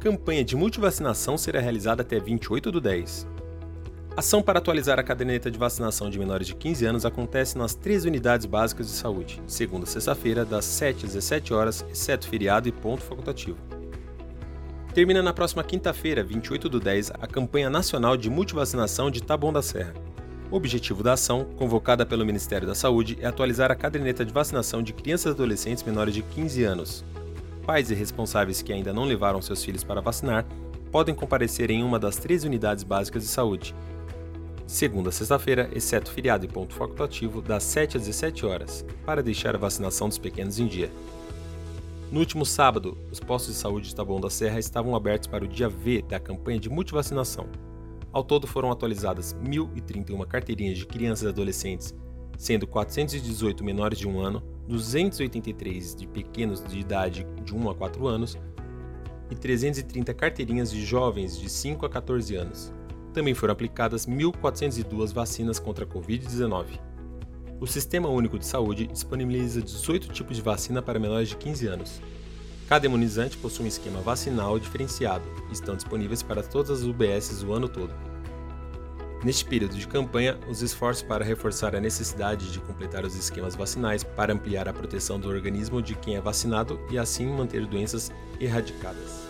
campanha de multivacinação será realizada até 28 do 10. Ação para atualizar a caderneta de vacinação de menores de 15 anos acontece nas três unidades básicas de saúde, segunda a sexta-feira, das 7 às 17 horas, exceto feriado e ponto facultativo. Termina na próxima quinta-feira, 28 do 10, a campanha nacional de multivacinação de Taboão da Serra. O objetivo da ação, convocada pelo Ministério da Saúde, é atualizar a caderneta de vacinação de crianças e adolescentes menores de 15 anos. Pais e responsáveis que ainda não levaram seus filhos para vacinar podem comparecer em uma das três unidades básicas de saúde, segunda a sexta-feira, exceto feriado e ponto facultativo, das 7 às 17 horas, para deixar a vacinação dos pequenos em dia. No último sábado, os postos de saúde de Taboão da Serra estavam abertos para o dia V da campanha de multivacinação. Ao todo foram atualizadas 1.031 carteirinhas de crianças e adolescentes, sendo 418 menores de 1 ano, 283 de pequenos de idade de 1 a 4 anos e 330 carteirinhas de jovens de 5 a 14 anos também foram aplicadas 1.402 vacinas contra a Covid-19. O Sistema Único de Saúde disponibiliza 18 tipos de vacina para menores de 15 anos. Cada imunizante possui um esquema vacinal diferenciado e estão disponíveis para todas as UBSs o ano todo. Neste período de campanha, os esforços para reforçar a necessidade de completar os esquemas vacinais para ampliar a proteção do organismo de quem é vacinado e assim manter doenças erradicadas.